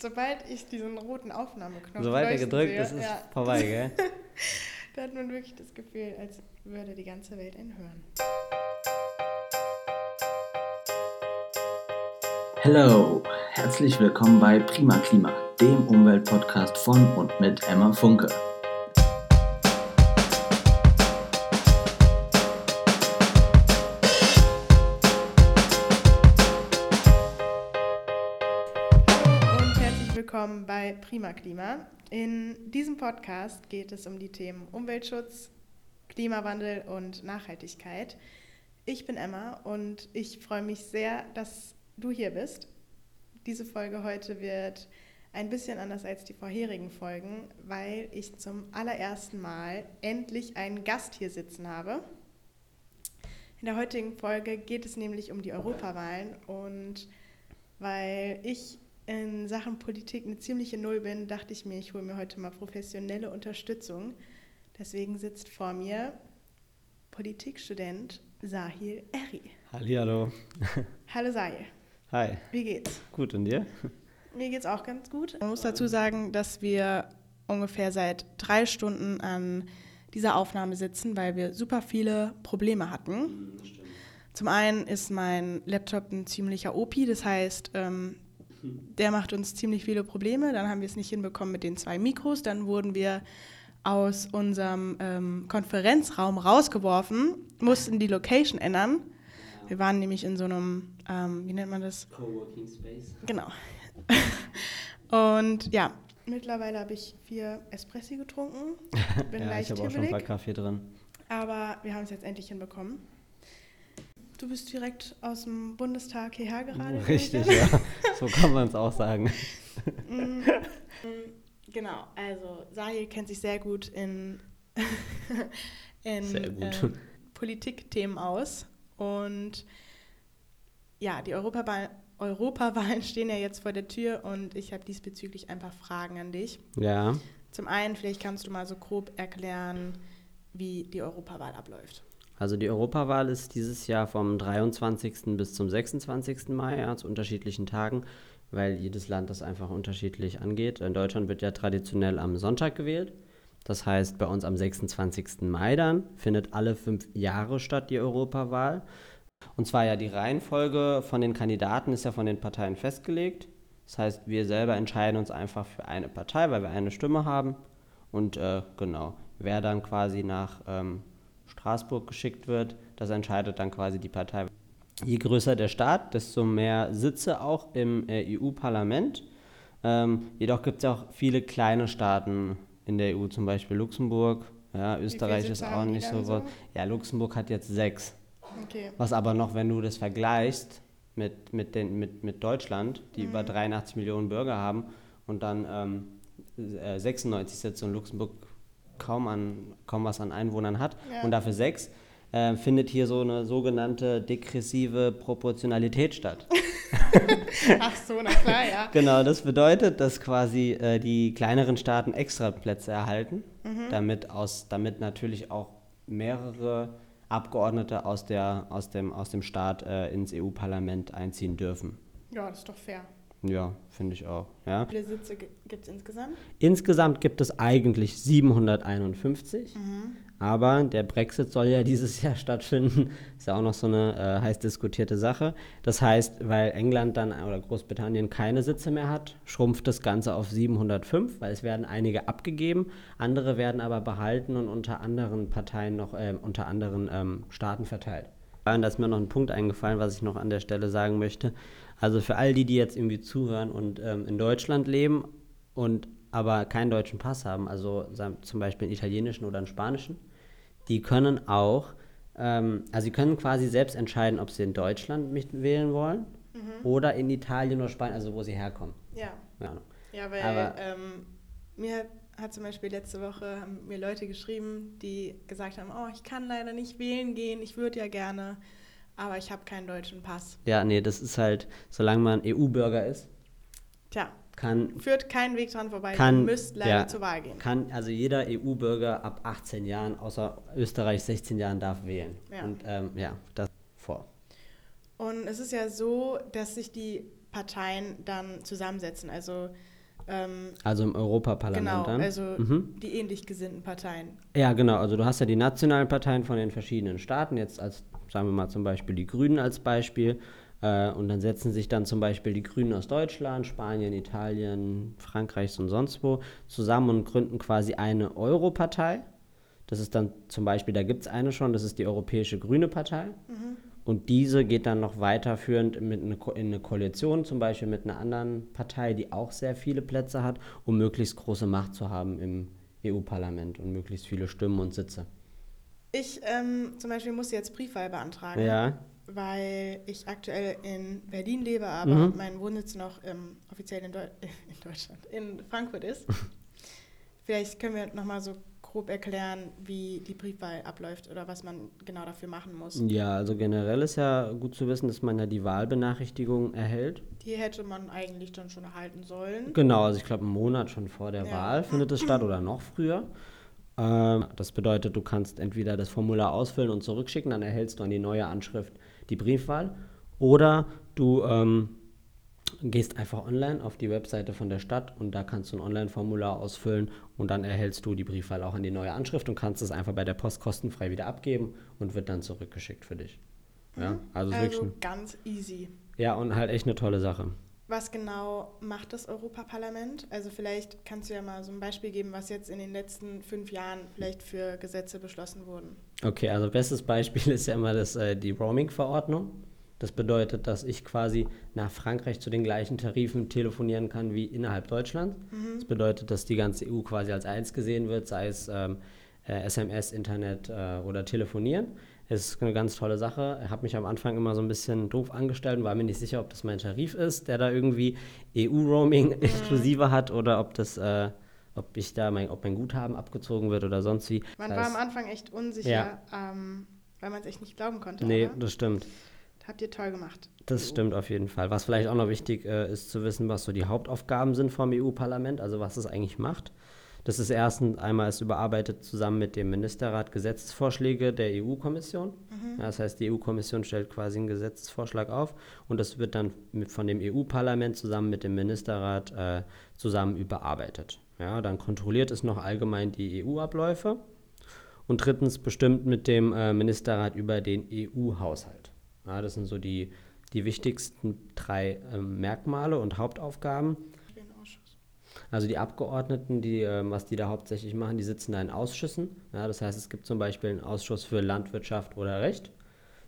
sobald ich diesen roten Aufnahmeknopf Sobald er gedrückt sehe, ist, ist ja, vorbei, gell? da hat man wirklich das Gefühl, als würde die ganze Welt ihn hören. Hello, herzlich willkommen bei Prima Klima, dem Umweltpodcast von und mit Emma Funke. Willkommen bei Prima Klima. In diesem Podcast geht es um die Themen Umweltschutz, Klimawandel und Nachhaltigkeit. Ich bin Emma und ich freue mich sehr, dass du hier bist. Diese Folge heute wird ein bisschen anders als die vorherigen Folgen, weil ich zum allerersten Mal endlich einen Gast hier sitzen habe. In der heutigen Folge geht es nämlich um die Europawahlen und weil ich in Sachen Politik eine ziemliche Null bin, dachte ich mir, ich hole mir heute mal professionelle Unterstützung. Deswegen sitzt vor mir Politikstudent Sahil Eri. Hallihallo. Hallo Sahil, Hi. wie geht's? Gut, und dir? Mir geht's auch ganz gut. Man muss dazu sagen, dass wir ungefähr seit drei Stunden an dieser Aufnahme sitzen, weil wir super viele Probleme hatten. Zum einen ist mein Laptop ein ziemlicher OP, das heißt, ähm, der macht uns ziemlich viele Probleme. Dann haben wir es nicht hinbekommen mit den zwei Mikros. Dann wurden wir aus unserem ähm, Konferenzraum rausgeworfen, mussten die Location ändern. Wir waren nämlich in so einem, ähm, wie nennt man das? Coworking Space. Genau. Und ja, mittlerweile habe ich vier Espressi getrunken. Bin ja, leicht ich habe auch schon ein paar Kaffee drin. aber wir haben es jetzt endlich hinbekommen. Du bist direkt aus dem Bundestag hierher gerade. Richtig, ja. So kann man es auch sagen. an. Mm, Genau, also Sahil kennt sich sehr gut in, in Sehr gut. ähm, Politikthemen aus. Und ja, die Europawahl, Europawahlen stehen ja jetzt vor der Tür und ich habe diesbezüglich ein paar Fragen an dich. Ja. Zum einen, vielleicht kannst du mal so grob erklären, wie die Europawahl abläuft. Also die Europawahl ist dieses Jahr vom 23. bis zum 26. Mai, ja, zu unterschiedlichen Tagen, weil jedes Land das einfach unterschiedlich angeht. In Deutschland wird ja traditionell am Sonntag gewählt. Das heißt, bei uns am 26. Mai dann findet alle fünf Jahre statt die Europawahl. Und zwar ja die Reihenfolge von den Kandidaten ist ja von den Parteien festgelegt. Das heißt, wir selber entscheiden uns einfach für eine Partei, weil wir eine Stimme haben. Und äh, genau, wer dann quasi nach ähm, Straßburg geschickt wird, das entscheidet dann quasi die Partei. Je größer der Staat, desto mehr Sitze auch im äh, EU-Parlament. Ähm, jedoch gibt es ja auch viele kleine Staaten in der EU, zum Beispiel Luxemburg. Ja, Österreich ist auch nicht so. so? Ja, Luxemburg hat jetzt sechs. Okay. Was aber noch, wenn du das vergleichst mit, mit, den, mit, mit Deutschland, die über 83 Millionen Bürger haben und dann ähm, äh, 96 Sitze und Luxemburg kaum, an, kaum was an Einwohnern hat Ja. und dafür sechs, äh, findet hier so eine sogenannte degressive Proportionalität statt. Ach so, na klar, ja. Genau, das bedeutet, dass quasi äh, die kleineren Staaten extra Plätze erhalten, damit, aus, damit natürlich auch mehrere Abgeordnete aus, der, aus, dem, aus dem Staat äh, ins EU-Parlament einziehen dürfen. Ja, das ist doch fair. Ja, finde ich auch. Ja. Wie viele Sitze gibt es insgesamt? Insgesamt gibt es eigentlich 751, aber der Brexit soll ja dieses Jahr stattfinden. Ist ja auch noch so eine äh, heiß diskutierte Sache. Das heißt, weil England dann oder Großbritannien keine Sitze mehr hat, schrumpft das Ganze auf 705, weil es werden einige abgegeben, andere werden aber behalten und unter anderen Parteien noch, äh, unter anderen ähm, Staaten verteilt. Und da ist mir noch ein Punkt eingefallen, was ich noch an der Stelle sagen möchte. Also für all die, die jetzt irgendwie zuhören und ähm, in Deutschland leben und aber keinen deutschen Pass haben, also zum Beispiel einen italienischen oder einen spanischen, die können auch, ähm, also sie können quasi selbst entscheiden, ob sie in Deutschland mitwählen wollen oder in Italien oder Spanien, also wo sie herkommen. Ja. Ja. Ja, weil Aber- ähm, mir hat, hat zum Beispiel letzte Woche haben mir Leute geschrieben, die gesagt haben, oh, ich kann leider nicht wählen gehen, ich würde ja gerne, aber ich habe keinen deutschen Pass. ja, nee, das ist halt, solange man EU-Bürger ist, Tja, kann führt kein Weg dran vorbei, Kann- ihr müsst leider ja. zur Wahl gehen. kann also jeder EU-Bürger ab 18 Jahren, außer Österreich 16 Jahren, darf wählen. Ja. Und ähm, ja, das vor. Und es ist ja so, dass sich die Parteien dann zusammensetzen. Also Ähm, also im Europaparlament genau, dann? also mhm. die ähnlich gesinnten Parteien. Ja, genau. Also du hast ja die nationalen Parteien von den verschiedenen Staaten, jetzt als, sagen wir mal zum Beispiel die Grünen als Beispiel. Äh, und dann setzen sich dann zum Beispiel die Grünen aus Deutschland, Spanien, Italien, Frankreich und sonst wo zusammen und gründen quasi eine Europartei. Das ist dann zum Beispiel, da gibt es eine schon, das ist die Europäische Grüne Partei. Mhm. Und diese geht dann noch weiterführend mit eine in eine Koalition, zum Beispiel mit einer anderen Partei, die auch sehr viele Plätze hat, um möglichst große Macht zu haben im EU-Parlament und möglichst viele Stimmen und Sitze. Ich ähm, zum Beispiel muss jetzt Briefwahl beantragen, ja. weil ich aktuell in Berlin lebe, aber mhm. mein Wohnsitz noch ähm, offiziell in, Deu in Deutschland, in Frankfurt ist. Vielleicht können wir nochmal so grob erklären, wie die Briefwahl abläuft oder was man genau dafür machen muss? Ja, also generell ist ja gut zu wissen, dass man ja die Wahlbenachrichtigung erhält. Die hätte man eigentlich dann schon erhalten sollen. Genau, also ich glaube, einen Monat schon vor der ja. Wahl findet es statt oder noch früher. Ähm, das bedeutet, du kannst entweder das Formular ausfüllen und zurückschicken, dann erhältst du an die neue Anschrift die Briefwahl. Oder du ähm, gehst einfach online auf die Webseite von der Stadt und da kannst du ein Online-Formular ausfüllen und dann erhältst du die Briefwahl auch in die neue Anschrift und kannst es einfach bei der Post kostenfrei wieder abgeben und wird dann zurückgeschickt für dich. Ja, mhm. also, also ganz easy. Ja, und halt echt eine tolle Sache. Was genau macht das Europaparlament? Also vielleicht kannst du ja mal so ein Beispiel geben, was jetzt in den letzten fünf Jahren vielleicht für Gesetze beschlossen wurden. Okay, also bestes Beispiel ist ja immer das, äh, die Roaming-Verordnung. Das bedeutet, dass ich quasi nach Frankreich zu den gleichen Tarifen telefonieren kann wie innerhalb Deutschlands. Mhm. Das bedeutet, dass die ganze EU quasi als eins gesehen wird, sei es ähm, äh, SMS, Internet äh, oder Telefonieren. Es ist eine ganz tolle Sache. Ich habe mich am Anfang immer so ein bisschen doof angestellt und war mir nicht sicher, ob das mein Tarif ist, der da irgendwie EU-Roaming mhm. exklusive hat oder ob das äh, ob ich da mein, ob mein Guthaben abgezogen wird oder sonst wie. Man das war am Anfang echt unsicher, ja. ähm, weil man es echt nicht glauben konnte. Nee, oder? das stimmt. Habt ihr toll gemacht. Das EU. stimmt auf jeden Fall. Was vielleicht auch noch wichtig äh, ist zu wissen, was so die Hauptaufgaben sind vom EU-Parlament, also was es eigentlich macht. Das ist erstens einmal ist überarbeitet zusammen mit dem Ministerrat Gesetzesvorschläge der EU-Kommission. Mhm. Ja, das heißt, die EU-Kommission stellt quasi einen Gesetzesvorschlag auf und das wird dann mit, von dem EU-Parlament zusammen mit dem Ministerrat äh, zusammen überarbeitet. Ja, dann kontrolliert es noch allgemein die EU-Abläufe und drittens bestimmt mit dem äh, Ministerrat über den EU-Haushalt. Ja, das sind so die, die wichtigsten drei ähm, Merkmale und Hauptaufgaben. Also die Abgeordneten, die, ähm, was die da hauptsächlich machen, die sitzen da in Ausschüssen. Ja, das heißt, es gibt zum Beispiel einen Ausschuss für Landwirtschaft oder Recht.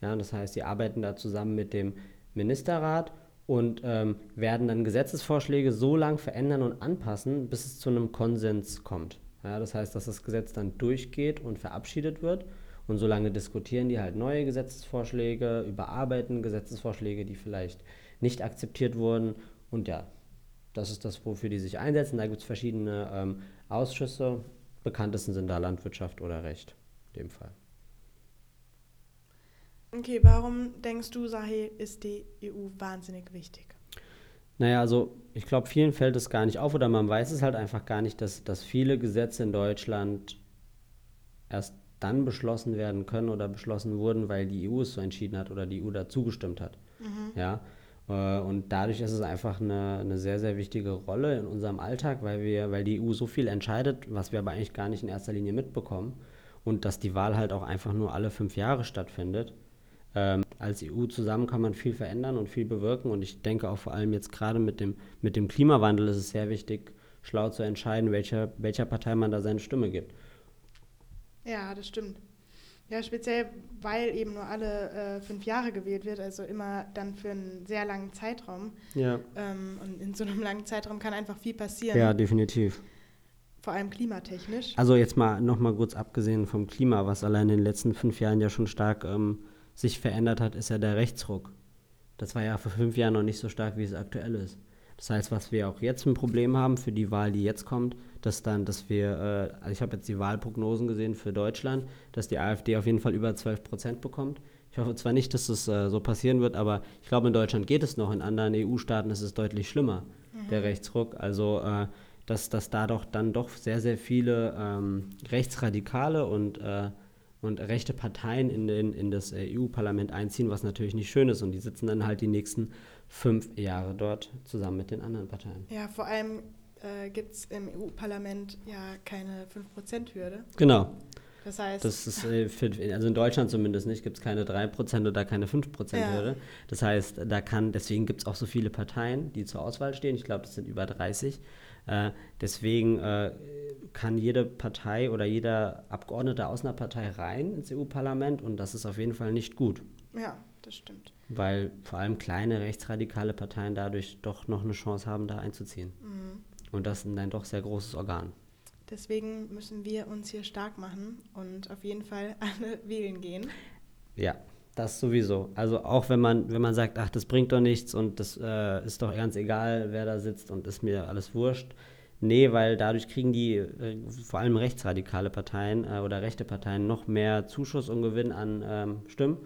Ja, das heißt, sie arbeiten da zusammen mit dem Ministerrat und ähm, werden dann Gesetzesvorschläge so lang verändern und anpassen, bis es zu einem Konsens kommt. Ja, das heißt, dass das Gesetz dann durchgeht und verabschiedet wird und solange diskutieren die halt neue Gesetzesvorschläge, überarbeiten Gesetzesvorschläge, die vielleicht nicht akzeptiert wurden. Und ja, das ist das, wofür die sich einsetzen. Da gibt es verschiedene ähm, Ausschüsse. Bekanntesten sind da Landwirtschaft oder Recht, in dem Fall. Okay, warum denkst du, Sahi, ist die EU wahnsinnig wichtig? Naja, also ich glaube, vielen fällt es gar nicht auf oder man weiß es halt einfach gar nicht, dass, dass viele Gesetze in Deutschland erst dann beschlossen werden können oder beschlossen wurden, weil die EU es so entschieden hat oder die EU da zugestimmt hat. Mhm. Ja. Äh, und dadurch ist es einfach eine, eine sehr, sehr wichtige Rolle in unserem Alltag, weil, wir, weil die EU so viel entscheidet, was wir aber eigentlich gar nicht in erster Linie mitbekommen. Und dass die Wahl halt auch einfach nur alle fünf Jahre stattfindet. Ähm, als EU zusammen kann man viel verändern und viel bewirken. Und ich denke auch vor allem jetzt gerade mit dem, mit dem Klimawandel ist es sehr wichtig, schlau zu entscheiden, welcher, welcher Partei man da seine Stimme gibt. Ja, das stimmt. Ja, speziell, weil eben nur alle äh, fünf Jahre gewählt wird, also immer dann für einen sehr langen Zeitraum. Ja. Ähm, und in so einem langen Zeitraum kann einfach viel passieren. Ja, definitiv. Vor allem klimatechnisch. Also jetzt mal nochmal kurz abgesehen vom Klima, was allein in den letzten fünf Jahren ja schon stark ähm, sich verändert hat, ist ja der Rechtsruck. Das war ja vor fünf Jahren noch nicht so stark, wie es aktuell ist. Das heißt, was wir auch jetzt ein Problem haben für die Wahl, die jetzt kommt, dass dann, dass wir, äh, also ich habe jetzt die Wahlprognosen gesehen für Deutschland, dass die AfD auf jeden Fall über 12 Prozent bekommt. Ich hoffe zwar nicht, dass das äh, so passieren wird, aber ich glaube, in Deutschland geht es noch. In anderen EU-Staaten ist es deutlich schlimmer, mhm. der Rechtsruck. Also, äh, dass, dass da doch dann doch sehr, sehr viele ähm, Rechtsradikale und, äh, und rechte Parteien in, den, in das äh, EU-Parlament einziehen, was natürlich nicht schön ist. Und die sitzen dann halt die nächsten fünf Jahre dort zusammen mit den anderen Parteien. Ja, vor allem äh, gibt es im EU-Parlament ja keine 5%-Hürde. Genau. Das heißt, Das ist, äh, für, also in Deutschland zumindest nicht, gibt es keine 3% oder keine 5%-Hürde. Ja. Das heißt, da kann, deswegen gibt es auch so viele Parteien, die zur Auswahl stehen. Ich glaube, das sind über 30. Äh, deswegen äh, kann jede Partei oder jeder Abgeordnete aus einer Partei rein ins EU-Parlament und das ist auf jeden Fall nicht gut, ja, das stimmt. weil vor allem kleine rechtsradikale Parteien dadurch doch noch eine Chance haben, da einzuziehen. Mhm. Und das ist ein doch sehr großes Organ. Deswegen müssen wir uns hier stark machen und auf jeden Fall alle wählen gehen. Ja, das sowieso. Also auch wenn man, wenn man sagt, ach, das bringt doch nichts und das äh, ist doch ganz egal, wer da sitzt und ist mir alles wurscht. Nee, weil dadurch kriegen die äh, vor allem rechtsradikale Parteien äh, oder rechte Parteien noch mehr Zuschuss und Gewinn an ähm, Stimmen,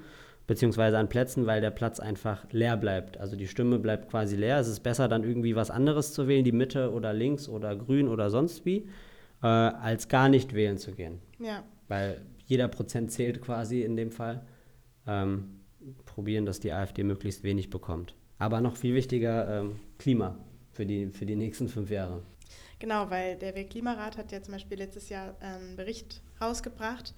beziehungsweise an Plätzen, weil der Platz einfach leer bleibt. Also die Stimme bleibt quasi leer. Es ist besser, dann irgendwie was anderes zu wählen, die Mitte oder links oder grün oder sonst wie, äh, als gar nicht wählen zu gehen Ja, weil jeder Prozent zählt quasi in dem Fall. Ähm, probieren, dass die AfD möglichst wenig bekommt. Aber noch viel wichtiger, ähm, Klima für die, für die nächsten fünf Jahre. genau, weil der Weltklimarat hat ja zum Beispiel letztes Jahr einen Bericht rausgebracht,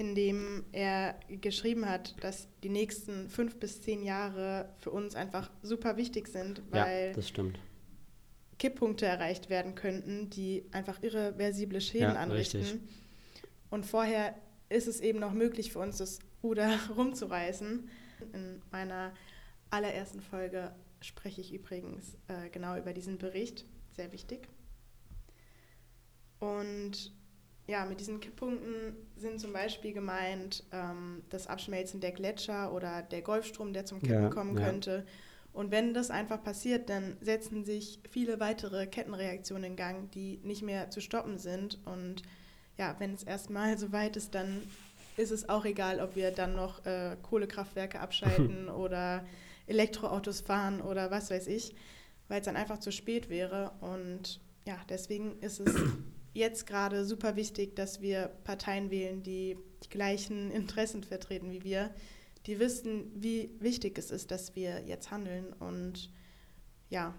in dem er geschrieben hat, dass die nächsten fünf bis zehn Jahre für uns einfach super wichtig sind, weil ja. Kipppunkte erreicht werden könnten, die einfach irreversible Schäden Ja, anrichten. richtig. Und vorher ist es eben noch möglich für uns, das Ruder rumzureißen. In meiner allerersten Folge spreche ich übrigens äh, genau über diesen Bericht. Sehr wichtig. Und ja, mit diesen Kipppunkten sind zum Beispiel gemeint ähm, das Abschmelzen der Gletscher oder der Golfstrom, der zum Kippen Ja, kommen ja. könnte. Und wenn das einfach passiert, dann setzen sich viele weitere Kettenreaktionen in Gang, die nicht mehr zu stoppen sind. Und ja, wenn es erstmal so weit ist, dann ist es auch egal, ob wir dann noch äh, Kohlekraftwerke abschalten oder Elektroautos fahren oder was weiß ich, weil es dann einfach zu spät wäre. Und ja, deswegen ist es jetzt gerade super wichtig, dass wir Parteien wählen, die die gleichen Interessen vertreten wie wir, die wissen, wie wichtig es ist, dass wir jetzt handeln. Und ja,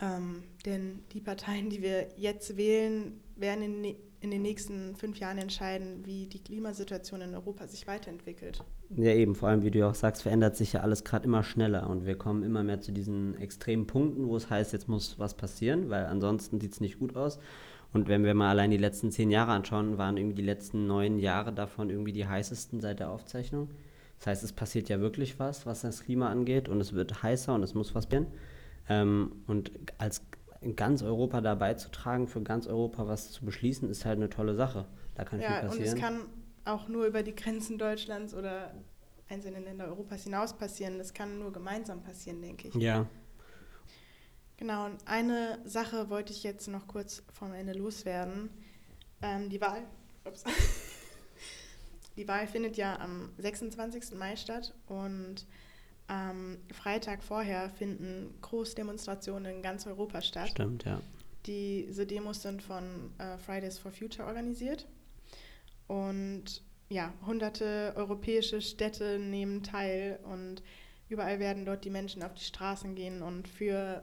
ähm, denn die Parteien, die wir jetzt wählen, werden in, ne- in den nächsten fünf Jahren entscheiden, wie die Klimasituation in Europa sich weiterentwickelt. Ja, eben, vor allem, wie du ja auch sagst, verändert sich ja alles gerade immer schneller und wir kommen immer mehr zu diesen extremen Punkten, wo es heißt, jetzt muss was passieren, weil ansonsten sieht es nicht gut aus. Und wenn wir mal allein die letzten zehn Jahre anschauen, waren irgendwie die letzten neun Jahre davon irgendwie die heißesten seit der Aufzeichnung. Das heißt, es passiert ja wirklich was, was das Klima angeht und es wird heißer und es muss was passieren. Ähm, und als in ganz Europa dabei zu tragen, für ganz Europa was zu beschließen, ist halt eine tolle Sache. Da kann Ja, viel und passieren. es kann auch nur über die Grenzen Deutschlands oder einzelne Länder Europas hinaus passieren. Das kann nur gemeinsam passieren, denke ich. ja, Genau, und eine Sache wollte ich jetzt noch kurz vom Ende loswerden. Ähm, die Wahl. Ups. Die Wahl findet ja am 26. Mai statt und am Freitag vorher finden Großdemonstrationen in ganz Europa statt. stimmt, ja. Diese Demos sind von äh, Fridays for Future organisiert. Und ja, hunderte europäische Städte nehmen teil und überall werden dort die Menschen auf die Straßen gehen und für,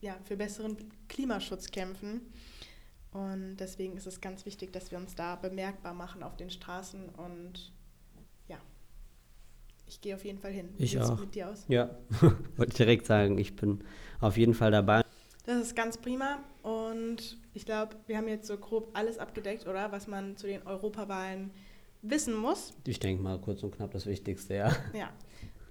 ja, für besseren Klimaschutz kämpfen. Und deswegen ist es ganz wichtig, dass wir uns da bemerkbar machen auf den Straßen. Und ja, ich gehe auf jeden Fall hin. Ich auch. mit dir aus? Ja, wollte ich direkt sagen, ich bin auf jeden Fall dabei. Das ist ganz prima und ich glaube, wir haben jetzt so grob alles abgedeckt, oder? Was man zu den Europawahlen wissen muss. Ich denke mal kurz und knapp das Wichtigste, ja. Ja.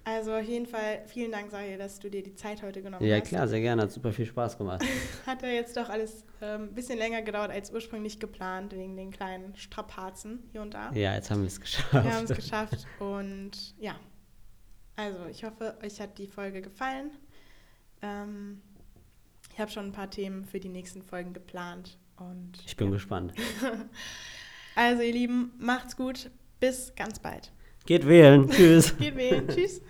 Also auf jeden Fall vielen Dank, Sahil, dass du dir die Zeit heute genommen Ja, hast. klar, sehr gerne, hat super viel Spaß gemacht. Hat ja jetzt doch alles ein ähm, bisschen länger gedauert als ursprünglich geplant, wegen den kleinen Strapazen hier und da. Ja, jetzt haben wir es geschafft. Wir haben es geschafft und ja. Also ich hoffe, euch hat die Folge gefallen. Ähm, ich habe schon ein paar Themen für die nächsten Folgen geplant. Und Ich bin gespannt. Also ihr Lieben, macht's gut. Bis ganz bald. Geht wählen. Tschüss. Geht wählen. Tschüss.